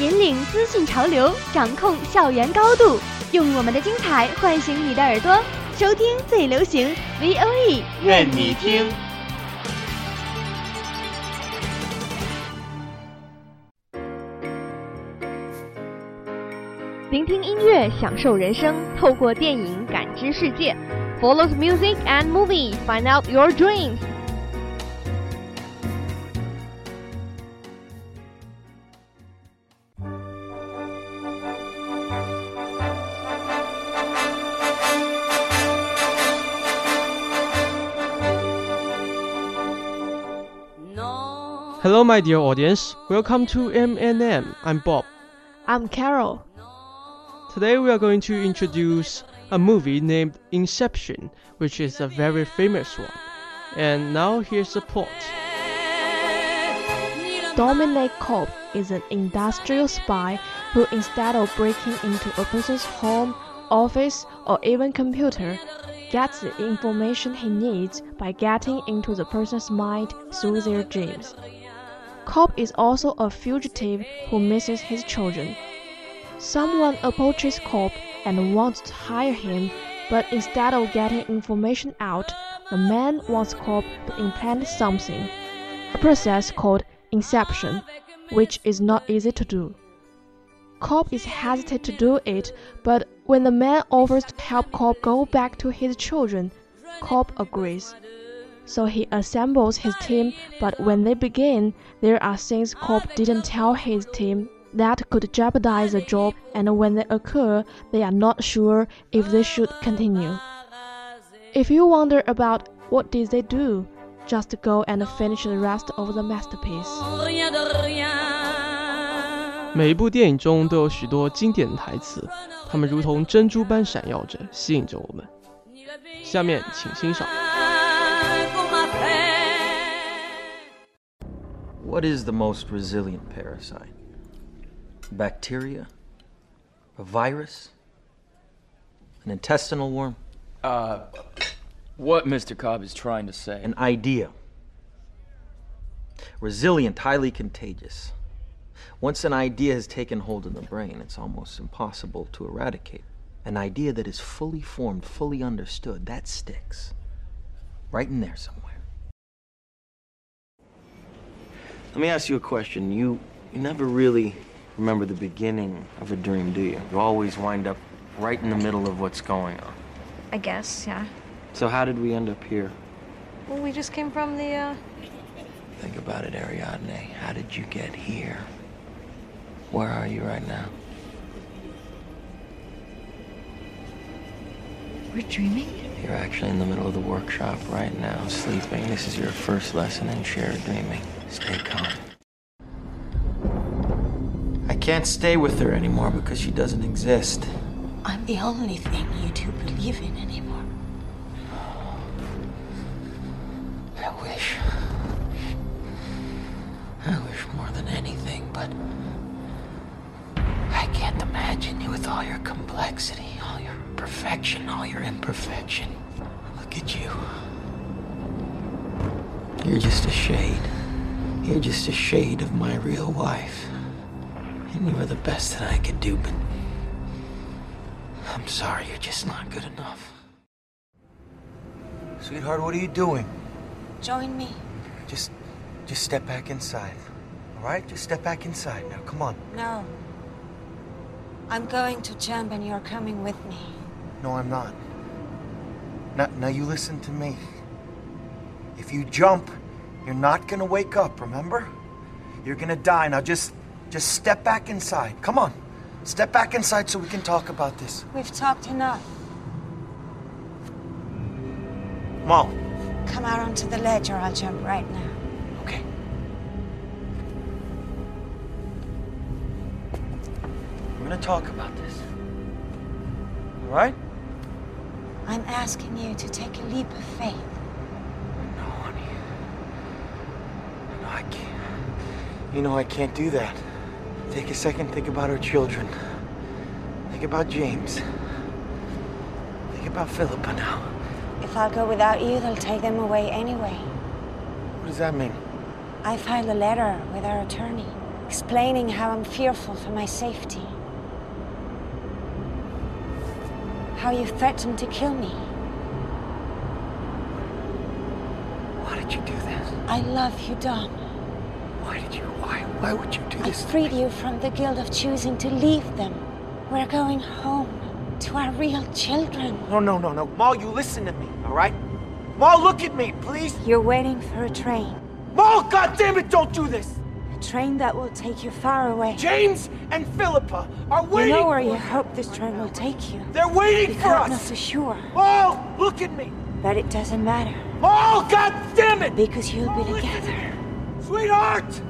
引领资讯潮流，掌控校园高度，用我们的精彩唤醒你的耳朵，收听最流行 V O E，愿你听。聆听音乐，享受人生，透过电影感知世界。Follow the music and movie, find out your dreams. Hello, my dear audience. Welcome to MNM. I'm Bob. I'm Carol. Today we are going to introduce a movie named Inception, which is a very famous one. And now here's the plot. Dominic Cobb is an industrial spy who, instead of breaking into a person's home, office, or even computer, gets the information he needs by getting into the person's mind through their dreams. Cobb is also a fugitive who misses his children. Someone approaches Cobb and wants to hire him, but instead of getting information out, the man wants Cobb to implant something, a process called inception, which is not easy to do. Cobb is hesitant to do it, but when the man offers to help Cobb go back to his children, Cobb agrees so he assembles his team, but when they begin, there are things Cobb didn't tell his team that could jeopardize the job, and when they occur, they are not sure if they should continue. If you wonder about what did they do, just go and finish the rest of the masterpiece. 每一部电影中都有许多经典的台词，它们如同珍珠般闪耀着，吸引着我们。下面请欣赏。What is the most resilient parasite? Bacteria? A virus? An intestinal worm? Uh, what Mr. Cobb is trying to say. An idea. Resilient, highly contagious. Once an idea has taken hold in the brain, it's almost impossible to eradicate. An idea that is fully formed, fully understood, that sticks. Right in there somewhere. Let me ask you a question. You you never really remember the beginning of a dream, do you? You always wind up right in the middle of what's going on. I guess, yeah. So how did we end up here? Well, we just came from the, uh. Think about it, Ariadne. How did you get here? Where are you right now? We're dreaming? You're actually in the middle of the workshop right now, sleeping. This is your first lesson in shared dreaming. Stay calm. I can't stay with her anymore because she doesn't exist. I'm the only thing you two believe in anymore. I wish. I wish more than anything, but. I can't imagine you with all your complexity, all your perfection, all your imperfection. Look at you. You're just a shade. You're just a shade of my real wife. And you were the best that I could do, but. I'm sorry, you're just not good enough. Sweetheart, what are you doing? Join me. Just just step back inside. All right? Just step back inside now. Come on. No. I'm going to jump and you're coming with me. No, I'm not. Now, now you listen to me. If you jump, you're not gonna wake up, remember? You're gonna die. Now just just step back inside. Come on. Step back inside so we can talk about this. We've talked enough. Mom. Come out onto the ledge or I'll jump right now. Okay. We're gonna talk about this. All right? I'm asking you to take a leap of faith. No, honey. No, I can't. You know I can't do that. Take a second, think about our children. Think about James. Think about Philippa now. If I'll go without you, they'll take them away anyway. What does that mean? I filed a letter with our attorney explaining how I'm fearful for my safety. How you threatened to kill me. Why did you do this? I love you, Dom. Why did you? Why? Why would you do I this? to freed you from the guilt of choosing to leave them. We're going home to our real children. No, no, no, no. Mal, you listen to me, all right? Mal, look at me, please. You're waiting for a train. Mal, God damn it, don't do this. A train that will take you far away. James and Philippa are waiting. You know where you hope this train will take you. They're waiting for us. for sure, Mal, look at me. but it doesn't matter Mal, God damn it. because you'll be Mal, together. Sweetheart,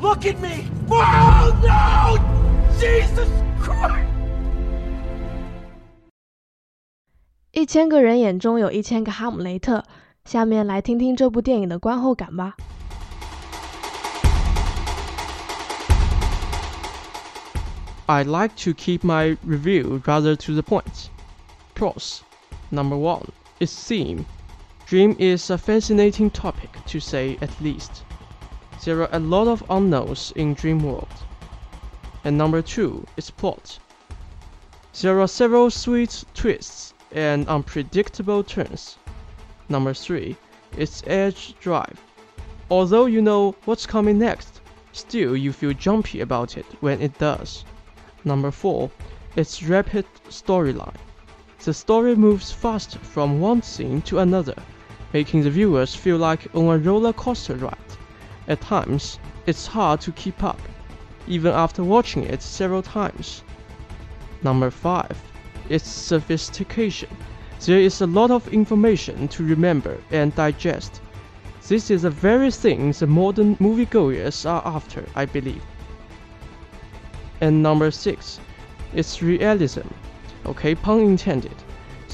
look at me. Maul, no! Jesus Christ. 一千个人眼中有一千个哈姆雷特。下面来听听这部电影的观后感吧。 I like to keep my review rather to the point. Pros. Number one, its theme. Dream is a fascinating topic to say at least. There are a lot of unknowns in Dream World. And number two, its plot. There are several sweet twists and unpredictable turns. Number three, its edge drive. Although you know what's coming next, still you feel jumpy about it when it does. Number 4. Its rapid storyline. The story moves fast from one scene to another, making the viewers feel like on a roller coaster ride. At times, it's hard to keep up, even after watching it several times. Number 5. Its sophistication. There is a lot of information to remember and digest. This is the very thing the modern moviegoers are after, I believe. And number six, it's realism. Okay, pun intended.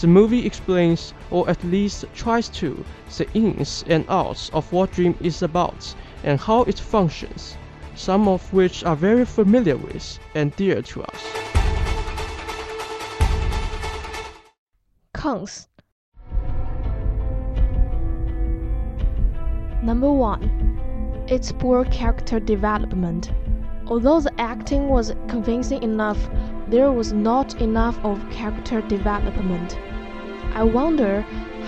The movie explains, or at least tries to, the ins and outs of what Dream is about and how it functions, some of which are very familiar with and dear to us. Cons. Number 1. Its poor character development. Although the acting was convincing enough, there was not enough of character development. I wonder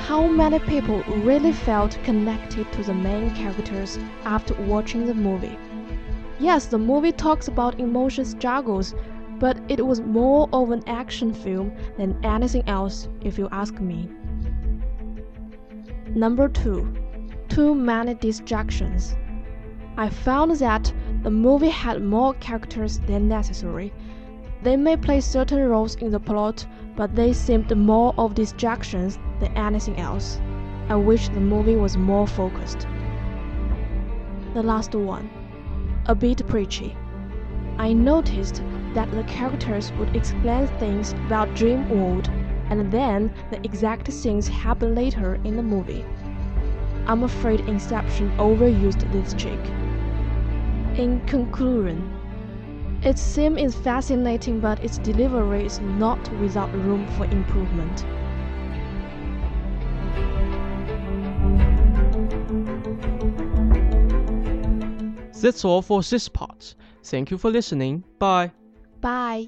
how many people really felt connected to the main characters after watching the movie. Yes, the movie talks about emotion struggles, but it was more of an action film than anything else, if you ask me. Number 2. Too many distractions. I found that the movie had more characters than necessary. They may play certain roles in the plot, but they seemed more of distractions than anything else. I wish the movie was more focused. The last one. A bit preachy. I noticed that the characters would explain things about Dream World, and then the exact things happen later in the movie. I'm afraid Inception overused this trick. In conclusion, its theme is fascinating, but its delivery is not without room for improvement. That's all for this part. Thank you for listening. Bye. Bye.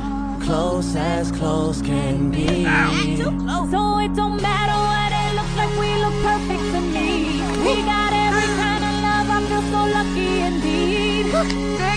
close as close can be. So it don't matter what it looks like, we look perfect to me. We got every kind of love, I feel so lucky indeed.